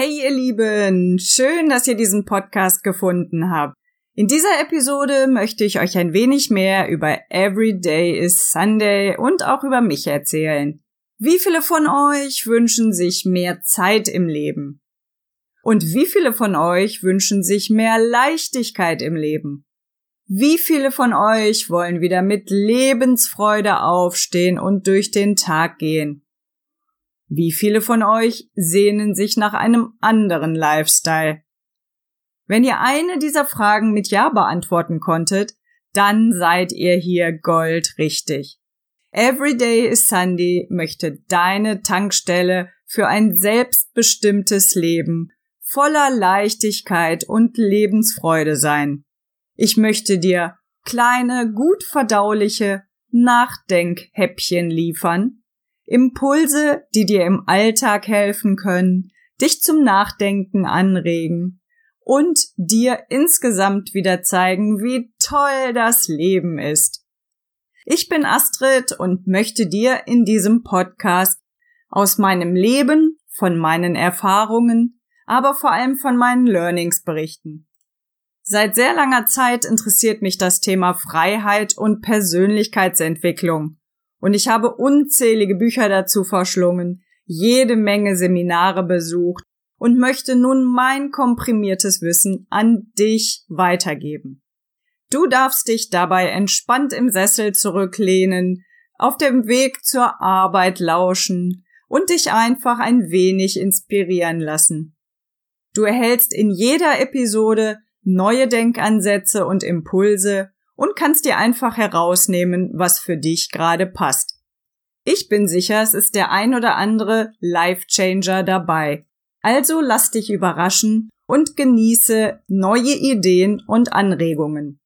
Hey ihr Lieben, schön, dass ihr diesen Podcast gefunden habt. In dieser Episode möchte ich euch ein wenig mehr über Every Day is Sunday und auch über mich erzählen. Wie viele von euch wünschen sich mehr Zeit im Leben? Und wie viele von euch wünschen sich mehr Leichtigkeit im Leben? Wie viele von euch wollen wieder mit Lebensfreude aufstehen und durch den Tag gehen? Wie viele von euch sehnen sich nach einem anderen Lifestyle? Wenn ihr eine dieser Fragen mit Ja beantworten konntet, dann seid ihr hier goldrichtig. Everyday is Sunday möchte deine Tankstelle für ein selbstbestimmtes Leben voller Leichtigkeit und Lebensfreude sein. Ich möchte dir kleine, gut verdauliche Nachdenkhäppchen liefern, Impulse, die dir im Alltag helfen können, dich zum Nachdenken anregen und dir insgesamt wieder zeigen, wie toll das Leben ist. Ich bin Astrid und möchte dir in diesem Podcast aus meinem Leben, von meinen Erfahrungen, aber vor allem von meinen Learnings berichten. Seit sehr langer Zeit interessiert mich das Thema Freiheit und Persönlichkeitsentwicklung und ich habe unzählige Bücher dazu verschlungen, jede Menge Seminare besucht und möchte nun mein komprimiertes Wissen an dich weitergeben. Du darfst dich dabei entspannt im Sessel zurücklehnen, auf dem Weg zur Arbeit lauschen und dich einfach ein wenig inspirieren lassen. Du erhältst in jeder Episode neue Denkansätze und Impulse und kannst dir einfach herausnehmen, was für dich gerade passt. Ich bin sicher, es ist der ein oder andere Life Changer dabei. Also lass dich überraschen und genieße neue Ideen und Anregungen.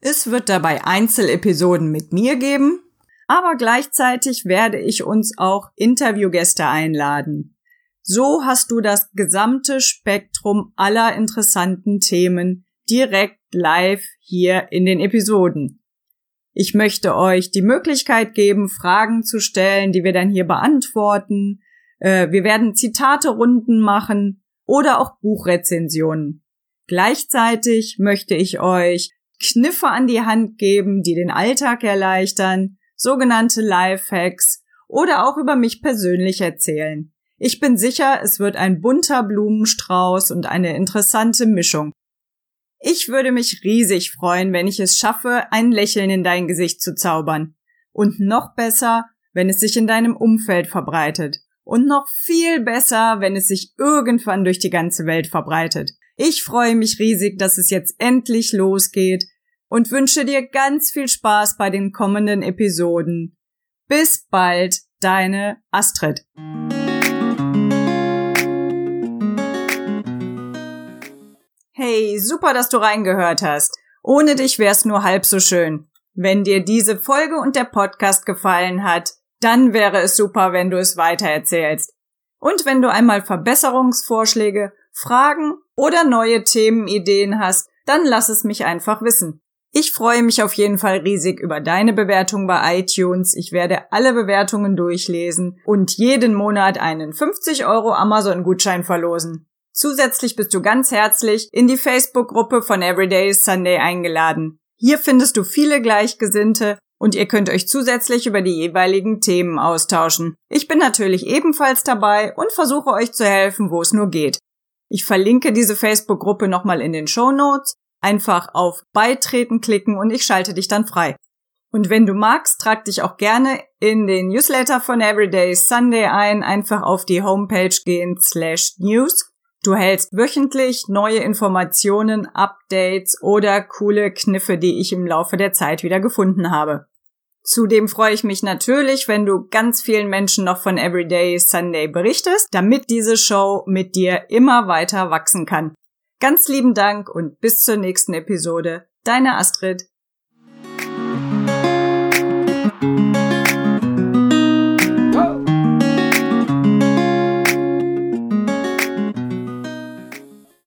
Es wird dabei Einzelepisoden mit mir geben, aber gleichzeitig werde ich uns auch Interviewgäste einladen. So hast du das gesamte Spektrum aller interessanten Themen direkt live hier in den Episoden. Ich möchte euch die Möglichkeit geben, Fragen zu stellen, die wir dann hier beantworten. Äh, wir werden Zitate-Runden machen oder auch Buchrezensionen. Gleichzeitig möchte ich euch Kniffe an die Hand geben, die den Alltag erleichtern, sogenannte Lifehacks oder auch über mich persönlich erzählen. Ich bin sicher, es wird ein bunter Blumenstrauß und eine interessante Mischung. Ich würde mich riesig freuen, wenn ich es schaffe, ein Lächeln in dein Gesicht zu zaubern. Und noch besser, wenn es sich in deinem Umfeld verbreitet. Und noch viel besser, wenn es sich irgendwann durch die ganze Welt verbreitet. Ich freue mich riesig, dass es jetzt endlich losgeht und wünsche dir ganz viel Spaß bei den kommenden Episoden. Bis bald, deine Astrid. Hey, super, dass du reingehört hast. Ohne dich wär's nur halb so schön. Wenn dir diese Folge und der Podcast gefallen hat, dann wäre es super, wenn du es weitererzählst. Und wenn du einmal Verbesserungsvorschläge, Fragen oder neue Themenideen hast, dann lass es mich einfach wissen. Ich freue mich auf jeden Fall riesig über deine Bewertung bei iTunes. Ich werde alle Bewertungen durchlesen und jeden Monat einen 50 Euro Amazon-Gutschein verlosen. Zusätzlich bist du ganz herzlich in die Facebook-Gruppe von Everyday Sunday eingeladen. Hier findest du viele Gleichgesinnte und ihr könnt euch zusätzlich über die jeweiligen Themen austauschen. Ich bin natürlich ebenfalls dabei und versuche euch zu helfen, wo es nur geht. Ich verlinke diese Facebook-Gruppe nochmal in den Show Notes. Einfach auf Beitreten klicken und ich schalte dich dann frei. Und wenn du magst, trag dich auch gerne in den Newsletter von Everyday Sunday ein. Einfach auf die Homepage gehen slash news Du hältst wöchentlich neue Informationen, Updates oder coole Kniffe, die ich im Laufe der Zeit wieder gefunden habe. Zudem freue ich mich natürlich, wenn du ganz vielen Menschen noch von Everyday Sunday berichtest, damit diese Show mit dir immer weiter wachsen kann. Ganz lieben Dank und bis zur nächsten Episode. Deine Astrid.